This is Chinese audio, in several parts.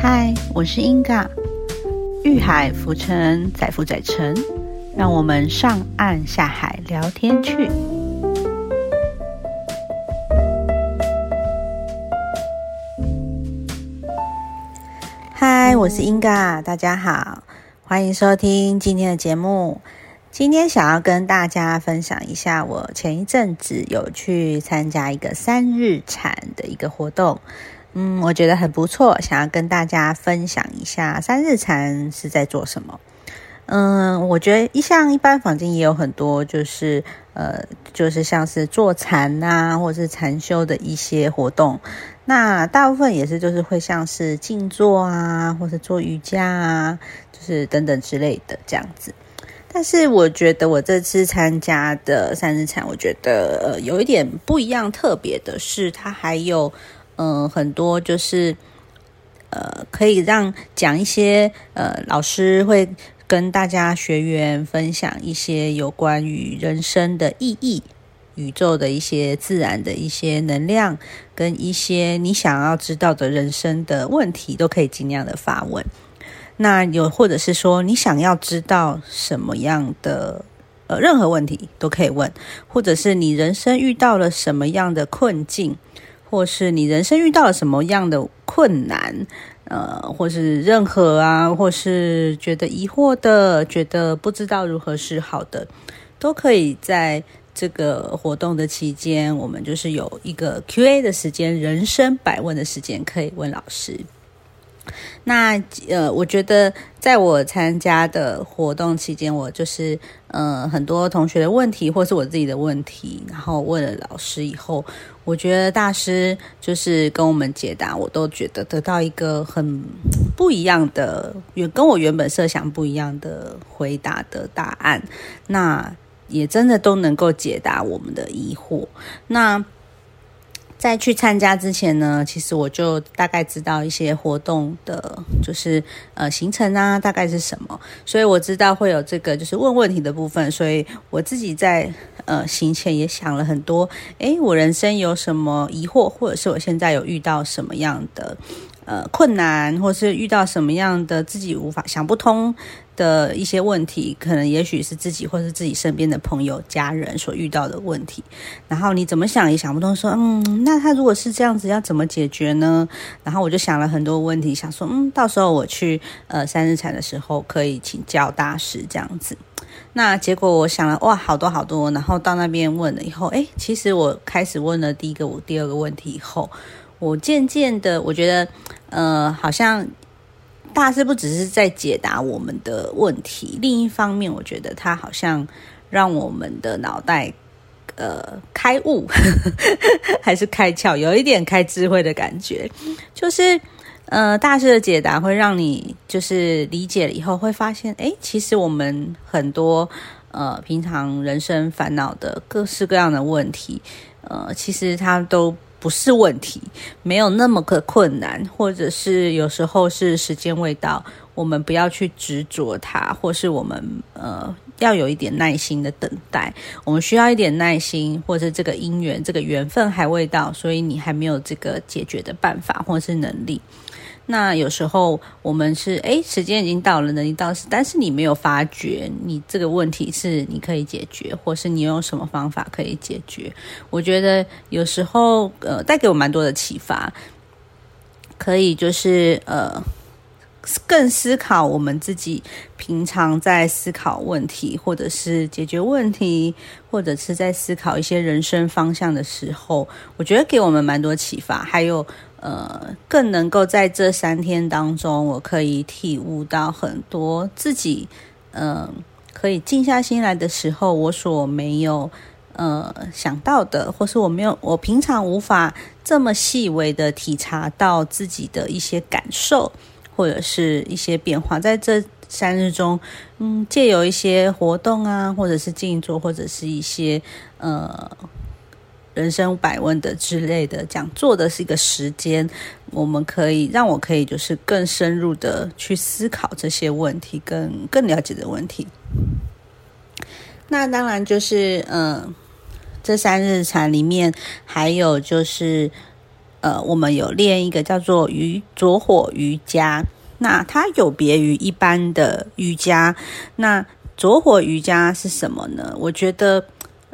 嗨，我是英嘎，遇海浮沉，载浮载沉，让我们上岸下海聊天去。嗨，我是英嘎，大家好，欢迎收听今天的节目。今天想要跟大家分享一下，我前一阵子有去参加一个三日产的一个活动。嗯，我觉得很不错，想要跟大家分享一下三日禅是在做什么。嗯，我觉得一向一般坊间也有很多，就是呃，就是像是坐禅呐，或者是禅修的一些活动。那大部分也是就是会像是静坐啊，或者做瑜伽啊，就是等等之类的这样子。但是我觉得我这次参加的三日禅，我觉得呃有一点不一样，特别的是它还有。嗯，很多就是，呃，可以让讲一些，呃，老师会跟大家学员分享一些有关于人生的意义、宇宙的一些自然的一些能量，跟一些你想要知道的人生的问题，都可以尽量的发问。那有或者是说你想要知道什么样的，呃，任何问题都可以问，或者是你人生遇到了什么样的困境。或是你人生遇到了什么样的困难，呃，或是任何啊，或是觉得疑惑的，觉得不知道如何是好的，都可以在这个活动的期间，我们就是有一个 Q&A 的时间，人生百问的时间，可以问老师。那呃，我觉得在我参加的活动期间，我就是呃很多同学的问题，或是我自己的问题，然后问了老师以后，我觉得大师就是跟我们解答，我都觉得得到一个很不一样的，原跟我原本设想不一样的回答的答案。那也真的都能够解答我们的疑惑。那在去参加之前呢，其实我就大概知道一些活动的，就是呃行程啊，大概是什么，所以我知道会有这个就是问问题的部分，所以我自己在呃行前也想了很多，诶，我人生有什么疑惑，或者是我现在有遇到什么样的。呃，困难，或是遇到什么样的自己无法想不通的一些问题，可能也许是自己或是自己身边的朋友、家人所遇到的问题。然后你怎么想也想不通，说嗯，那他如果是这样子，要怎么解决呢？然后我就想了很多问题，想说嗯，到时候我去呃三日产的时候可以请教大师这样子。那结果我想了哇，好多好多。然后到那边问了以后，哎，其实我开始问了第一个、第二个问题以后。我渐渐的，我觉得，呃，好像大师不只是在解答我们的问题，另一方面，我觉得他好像让我们的脑袋，呃，开悟，还是开窍，有一点开智慧的感觉。就是，呃，大师的解答会让你就是理解了以后，会发现，哎，其实我们很多呃平常人生烦恼的各式各样的问题，呃，其实他都。不是问题，没有那么个困难，或者是有时候是时间未到，我们不要去执着它，或是我们呃要有一点耐心的等待，我们需要一点耐心，或者这个姻缘、这个缘分还未到，所以你还没有这个解决的办法或是能力。那有时候我们是哎，时间已经到了，能力到，但是你没有发觉，你这个问题是你可以解决，或是你有什么方法可以解决？我觉得有时候呃，带给我蛮多的启发，可以就是呃，更思考我们自己平常在思考问题，或者是解决问题，或者是在思考一些人生方向的时候，我觉得给我们蛮多启发，还有。呃，更能够在这三天当中，我可以体悟到很多自己，嗯，可以静下心来的时候，我所没有呃想到的，或是我没有我平常无法这么细微的体察到自己的一些感受，或者是一些变化，在这三日中，嗯，借由一些活动啊，或者是静坐，或者是一些呃。人生百问的之类的讲座的是一个时间，我们可以让我可以就是更深入的去思考这些问题，更更了解的问题。那当然就是嗯，这三日禅里面还有就是呃，我们有练一个叫做瑜着火瑜伽，那它有别于一般的瑜伽。那着火瑜伽是什么呢？我觉得，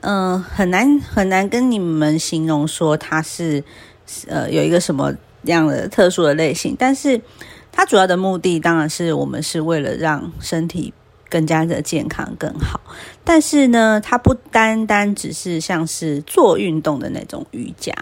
嗯，很难很难跟你们形容说它是呃有一个什么样的特殊的类型，但是它主要的目的当然是我们是为了让身体。更加的健康更好，但是呢，它不单单只是像是做运动的那种瑜伽，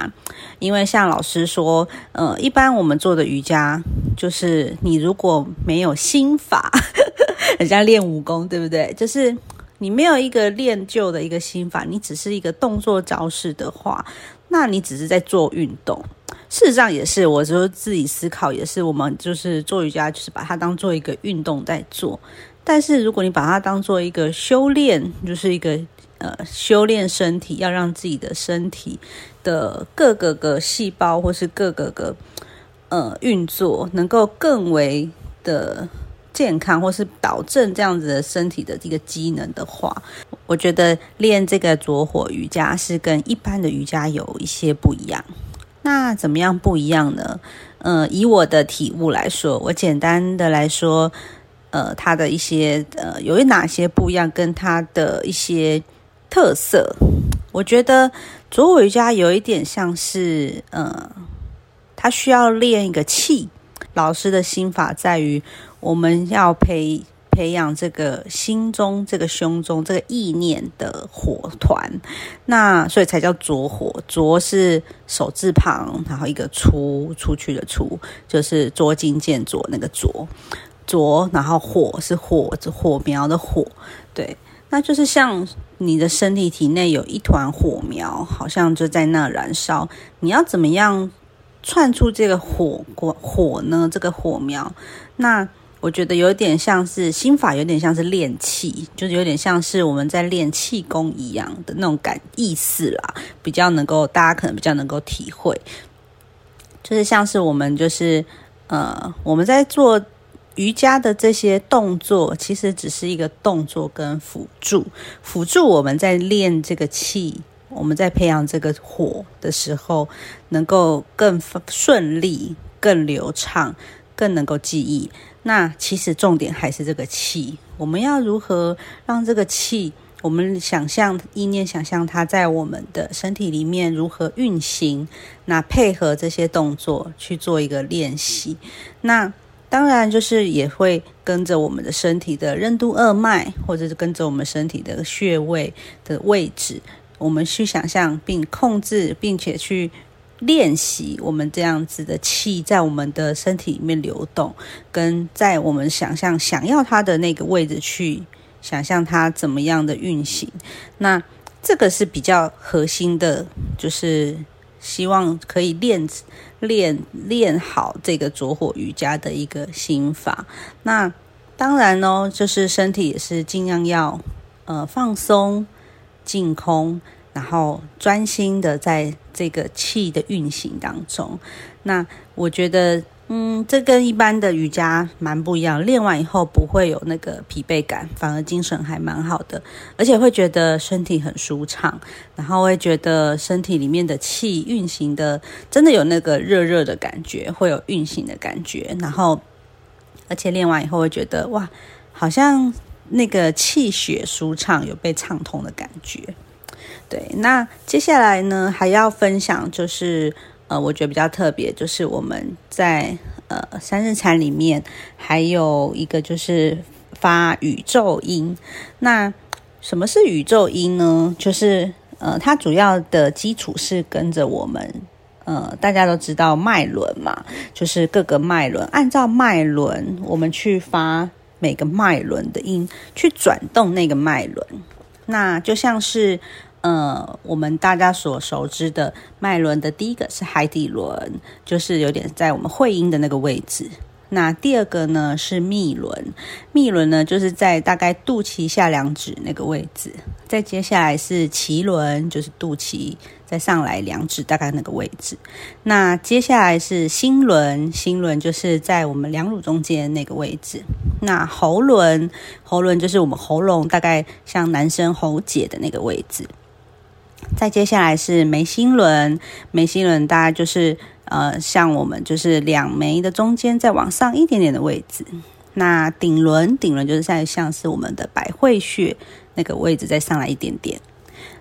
因为像老师说，呃，一般我们做的瑜伽，就是你如果没有心法，人家练武功，对不对？就是你没有一个练就的一个心法，你只是一个动作招式的话，那你只是在做运动。事实上也是，我就自己思考，也是我们就是做瑜伽，就是把它当做一个运动在做。但是，如果你把它当做一个修炼，就是一个呃修炼身体，要让自己的身体的各个个细胞或是各个个呃运作能够更为的健康，或是保证这样子的身体的一个机能的话，我觉得练这个着火瑜伽是跟一般的瑜伽有一些不一样。那怎么样不一样呢？呃，以我的体悟来说，我简单的来说。呃，它的一些呃，有哪些不一样？跟它的一些特色，我觉得左火瑜伽有一点像是，呃，它需要练一个气。老师的心法在于，我们要培培养这个心中、这个胸中这个意念的火团，那所以才叫着火。着是手字旁，然后一个出出去的出，就是捉襟见肘那个着。着，然后火是火，火苗的火，对，那就是像你的身体体内有一团火苗，好像就在那燃烧。你要怎么样窜出这个火火火呢？这个火苗，那我觉得有点像是心法，有点像是练气，就是有点像是我们在练气功一样的那种感意思啦，比较能够大家可能比较能够体会，就是像是我们就是呃我们在做。瑜伽的这些动作其实只是一个动作跟辅助，辅助我们在练这个气，我们在培养这个火的时候，能够更顺利、更流畅、更能够记忆。那其实重点还是这个气，我们要如何让这个气，我们想象意念，想象它在我们的身体里面如何运行，那配合这些动作去做一个练习，那。当然，就是也会跟着我们的身体的任督二脉，或者是跟着我们身体的穴位的位置，我们去想象并控制，并且去练习我们这样子的气在我们的身体里面流动，跟在我们想象想要它的那个位置去想象它怎么样的运行。那这个是比较核心的，就是希望可以练。练练好这个着火瑜伽的一个心法，那当然哦，就是身体也是尽量要呃放松、净空，然后专心的在这个气的运行当中。那我觉得。嗯，这跟一般的瑜伽蛮不一样。练完以后不会有那个疲惫感，反而精神还蛮好的，而且会觉得身体很舒畅，然后会觉得身体里面的气运行的真的有那个热热的感觉，会有运行的感觉。然后，而且练完以后会觉得哇，好像那个气血舒畅，有被畅通的感觉。对，那接下来呢，还要分享就是。呃，我觉得比较特别，就是我们在呃三日禅里面还有一个就是发宇宙音。那什么是宇宙音呢？就是呃，它主要的基础是跟着我们呃，大家都知道脉轮嘛，就是各个脉轮，按照脉轮我们去发每个脉轮的音，去转动那个脉轮。那就像是。呃，我们大家所熟知的脉轮的第一个是海底轮，就是有点在我们会阴的那个位置。那第二个呢是密轮，密轮呢就是在大概肚脐下两指那个位置。再接下来是脐轮，就是肚脐再上来两指大概那个位置。那接下来是心轮，心轮就是在我们两乳中间那个位置。那喉轮，喉轮就是我们喉咙大概像男生喉结的那个位置。再接下来是眉心轮，眉心轮大概就是呃，像我们就是两眉的中间再往上一点点的位置。那顶轮，顶轮就是在像是我们的百会穴那个位置再上来一点点。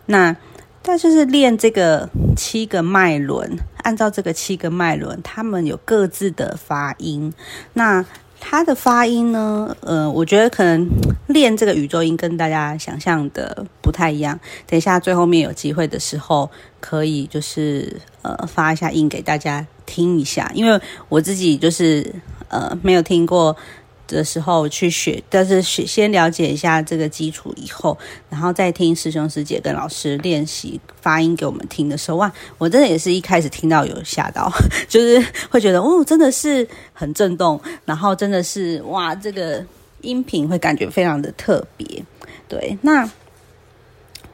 那但就是练这个七个脉轮，按照这个七个脉轮，他们有各自的发音。那它的发音呢？呃，我觉得可能练这个宇宙音跟大家想象的不太一样。等一下最后面有机会的时候，可以就是呃发一下音给大家听一下，因为我自己就是呃没有听过。的时候去学，但是学先了解一下这个基础以后，然后再听师兄师姐跟老师练习发音给我们听的时候，哇，我真的也是一开始听到有吓到，就是会觉得哦，真的是很震动，然后真的是哇，这个音频会感觉非常的特别。对，那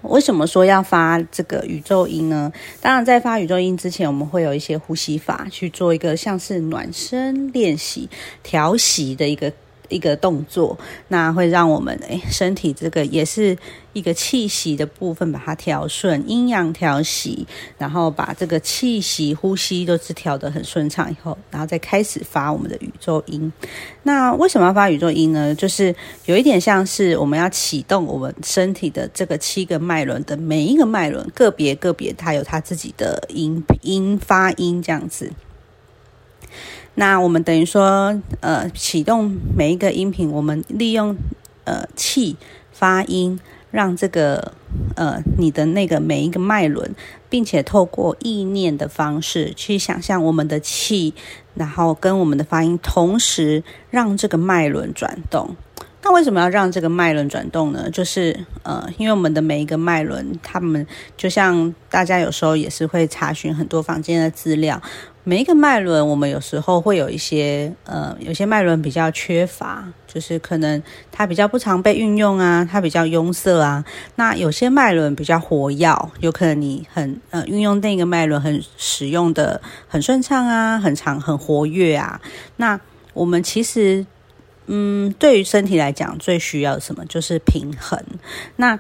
为什么说要发这个宇宙音呢？当然，在发宇宙音之前，我们会有一些呼吸法去做一个像是暖身练习、调息的一个。一个动作，那会让我们诶身体这个也是一个气息的部分，把它调顺，阴阳调息，然后把这个气息、呼吸都是调得很顺畅以后，然后再开始发我们的宇宙音。那为什么要发宇宙音呢？就是有一点像是我们要启动我们身体的这个七个脉轮的每一个脉轮，个别个别它有它自己的音音发音这样子。那我们等于说，呃，启动每一个音频，我们利用呃气发音，让这个呃你的那个每一个脉轮，并且透过意念的方式去想象我们的气，然后跟我们的发音同时让这个脉轮转动。那为什么要让这个脉轮转动呢？就是呃，因为我们的每一个脉轮，他们就像大家有时候也是会查询很多房间的资料。每一个脉轮，我们有时候会有一些，呃，有些脉轮比较缺乏，就是可能它比较不常被运用啊，它比较拥塞啊。那有些脉轮比较活跃，有可能你很呃运用那个脉轮很使用的很顺畅啊，很长很活跃啊。那我们其实，嗯，对于身体来讲，最需要什么就是平衡。那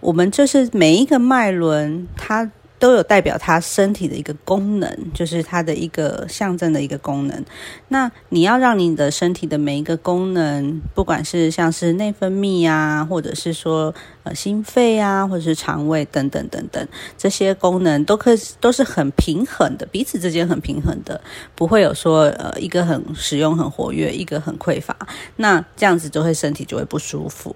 我们就是每一个脉轮，它。都有代表他身体的一个功能，就是它的一个象征的一个功能。那你要让你的身体的每一个功能，不管是像是内分泌啊，或者是说呃心肺啊，或者是肠胃等等等等，这些功能都可都是很平衡的，彼此之间很平衡的，不会有说呃一个很使用很活跃，一个很匮乏，那这样子就会身体就会不舒服。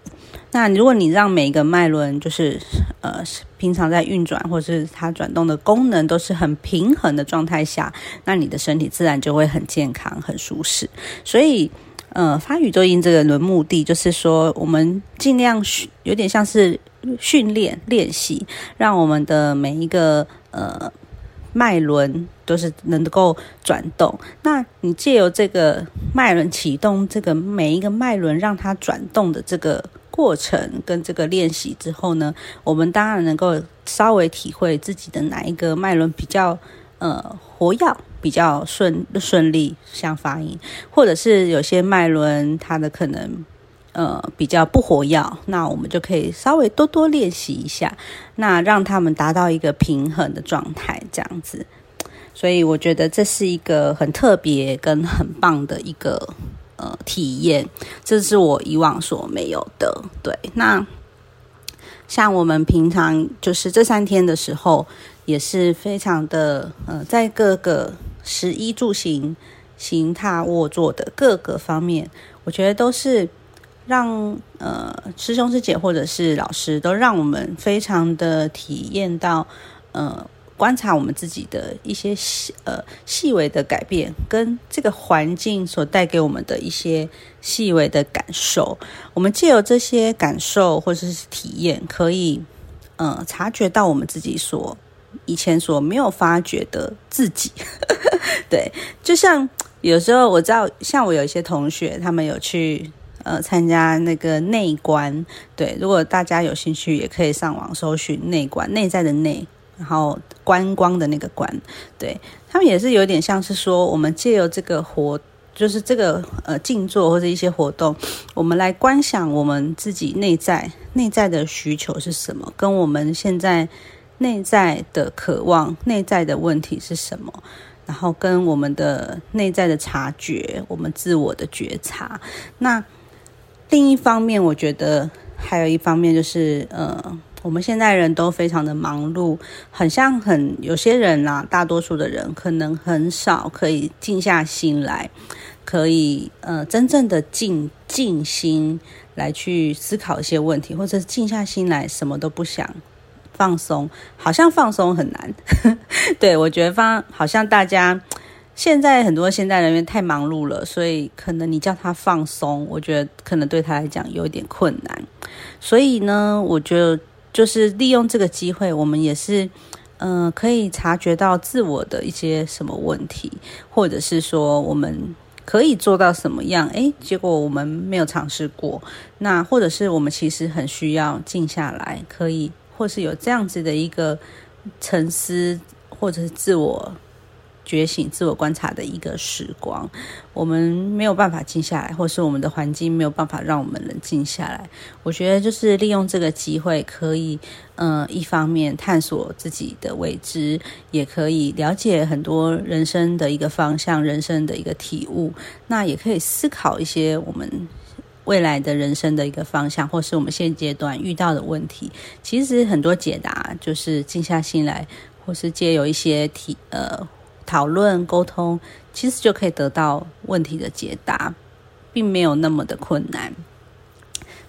那如果你让每一个脉轮就是呃平常在运转，或者是它转动的功能都是很平衡的状态下，那你的身体自然就会很健康、很舒适。所以，呃，发宇宙音这个的目的就是说，我们尽量有点像是训练练习，让我们的每一个呃脉轮都是能够转动。那你借由这个脉轮启动，这个每一个脉轮让它转动的这个。过程跟这个练习之后呢，我们当然能够稍微体会自己的哪一个脉轮比较呃活跃，比较顺顺利，像发音，或者是有些脉轮它的可能呃比较不活跃，那我们就可以稍微多多练习一下，那让他们达到一个平衡的状态，这样子。所以我觉得这是一个很特别跟很棒的一个。呃，体验这是我以往所没有的。对，那像我们平常就是这三天的时候，也是非常的呃，在各个食衣住行、行踏卧坐的各个方面，我觉得都是让呃师兄师姐或者是老师都让我们非常的体验到呃。观察我们自己的一些细呃细微的改变，跟这个环境所带给我们的一些细微的感受，我们借由这些感受或者是体验，可以呃察觉到我们自己所以前所没有发觉的自己。对，就像有时候我知道，像我有一些同学，他们有去呃参加那个内观。对，如果大家有兴趣，也可以上网搜寻内观，内在的内。然后观光的那个观，对他们也是有点像是说，我们借由这个活，就是这个呃静坐或者一些活动，我们来观想我们自己内在内在的需求是什么，跟我们现在内在的渴望、内在的问题是什么。然后跟我们的内在的察觉，我们自我的觉察。那另一方面，我觉得还有一方面就是，呃，我们现在人都非常的忙碌，很像很有些人啦，大多数的人可能很少可以静下心来，可以呃真正的静静心来去思考一些问题，或者静下心来什么都不想。放松，好像放松很难。对我觉得放，好像大家现在很多现代人员太忙碌了，所以可能你叫他放松，我觉得可能对他来讲有一点困难。所以呢，我觉得就是利用这个机会，我们也是嗯，可以察觉到自我的一些什么问题，或者是说我们可以做到什么样？诶，结果我们没有尝试过，那或者是我们其实很需要静下来，可以。或是有这样子的一个沉思，或者是自我觉醒、自我观察的一个时光，我们没有办法静下来，或是我们的环境没有办法让我们冷静下来。我觉得就是利用这个机会，可以嗯，一方面探索自己的未知，也可以了解很多人生的一个方向、人生的一个体悟。那也可以思考一些我们。未来的人生的一个方向，或是我们现阶段遇到的问题，其实很多解答就是静下心来，或是借有一些提呃讨论沟通，其实就可以得到问题的解答，并没有那么的困难。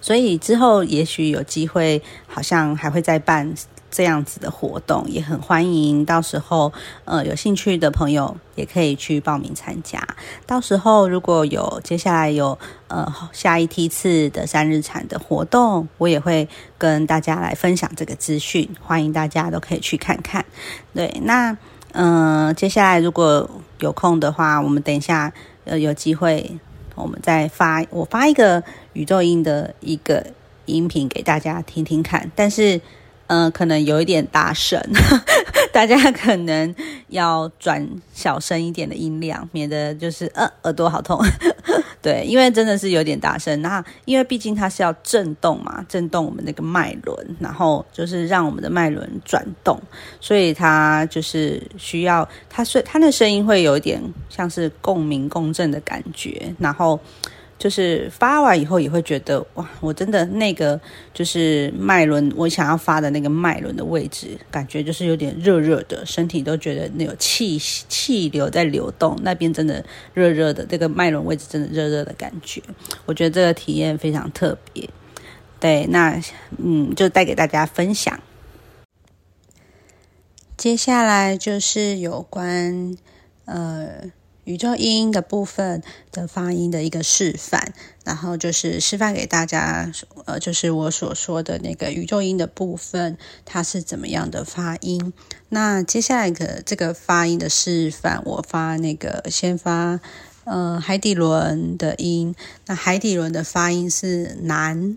所以之后也许有机会，好像还会再办。这样子的活动也很欢迎，到时候呃有兴趣的朋友也可以去报名参加。到时候如果有接下来有呃下一梯次的三日产的活动，我也会跟大家来分享这个资讯，欢迎大家都可以去看看。对，那嗯接下来如果有空的话，我们等一下呃有机会，我们再发我发一个宇宙音的一个音频给大家听听看，但是。嗯，可能有一点大声，大家可能要转小声一点的音量，免得就是呃耳朵好痛。对，因为真的是有点大声。那因为毕竟它是要震动嘛，震动我们那个脉轮，然后就是让我们的脉轮转动，所以它就是需要它，所以它的声音会有一点像是共鸣共振的感觉，然后。就是发完以后也会觉得哇，我真的那个就是脉轮，我想要发的那个脉轮的位置，感觉就是有点热热的，身体都觉得那有气气流在流动，那边真的热热的，这个脉轮位置真的热热的感觉，我觉得这个体验非常特别。对，那嗯，就带给大家分享。接下来就是有关呃。宇宙音的部分的发音的一个示范，然后就是示范给大家，呃，就是我所说的那个宇宙音的部分，它是怎么样的发音。那接下来的这个发音的示范，我发那个先发，呃，海底轮的音。那海底轮的发音是南，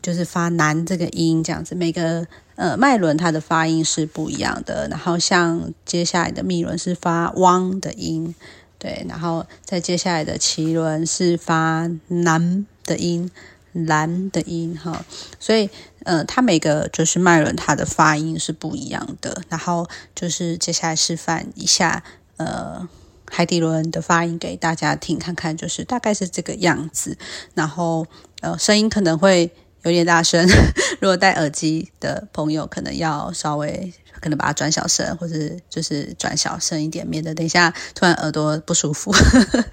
就是发南这个音，这样子。每个呃脉轮它的发音是不一样的。然后像接下来的密轮是发汪的音。对，然后再接下来的脐轮是发南的音，蓝的音哈，所以呃，它每个就是脉轮它的发音是不一样的。然后就是接下来示范一下呃海底轮的发音给大家听，看看就是大概是这个样子。然后呃，声音可能会有点大声，如果戴耳机的朋友可能要稍微。可能把它转小声，或者就是转小声一点，免得等一下突然耳朵不舒服。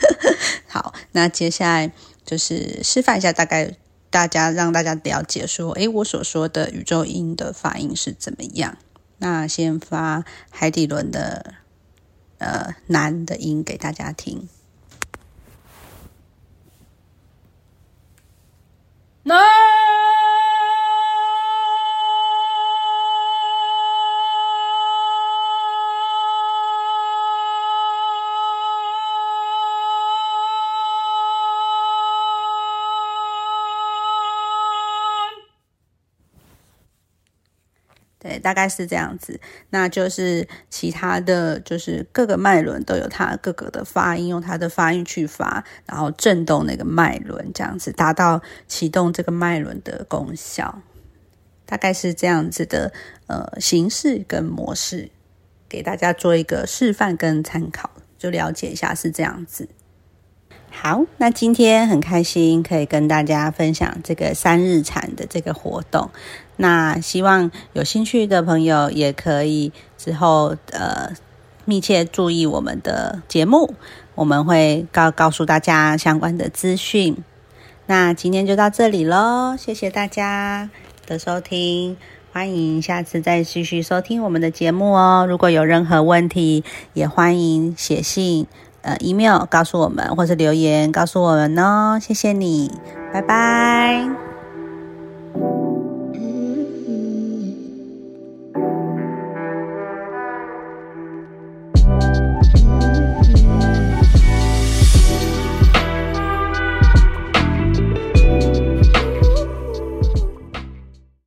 好，那接下来就是示范一下，大概大家让大家了解说，诶，我所说的宇宙音的发音是怎么样？那先发海底轮的呃男的音给大家听。对，大概是这样子。那就是其他的就是各个脉轮都有它各个的发音，用它的发音去发，然后震动那个脉轮，这样子达到启动这个脉轮的功效。大概是这样子的呃形式跟模式，给大家做一个示范跟参考。就了解一下是这样子。好，那今天很开心可以跟大家分享这个三日产的这个活动。那希望有兴趣的朋友也可以之后呃密切注意我们的节目，我们会告告诉大家相关的资讯。那今天就到这里喽，谢谢大家的收听，欢迎下次再继续收听我们的节目哦。如果有任何问题，也欢迎写信呃 email 告诉我们或是留言告诉我们哦谢谢你拜拜。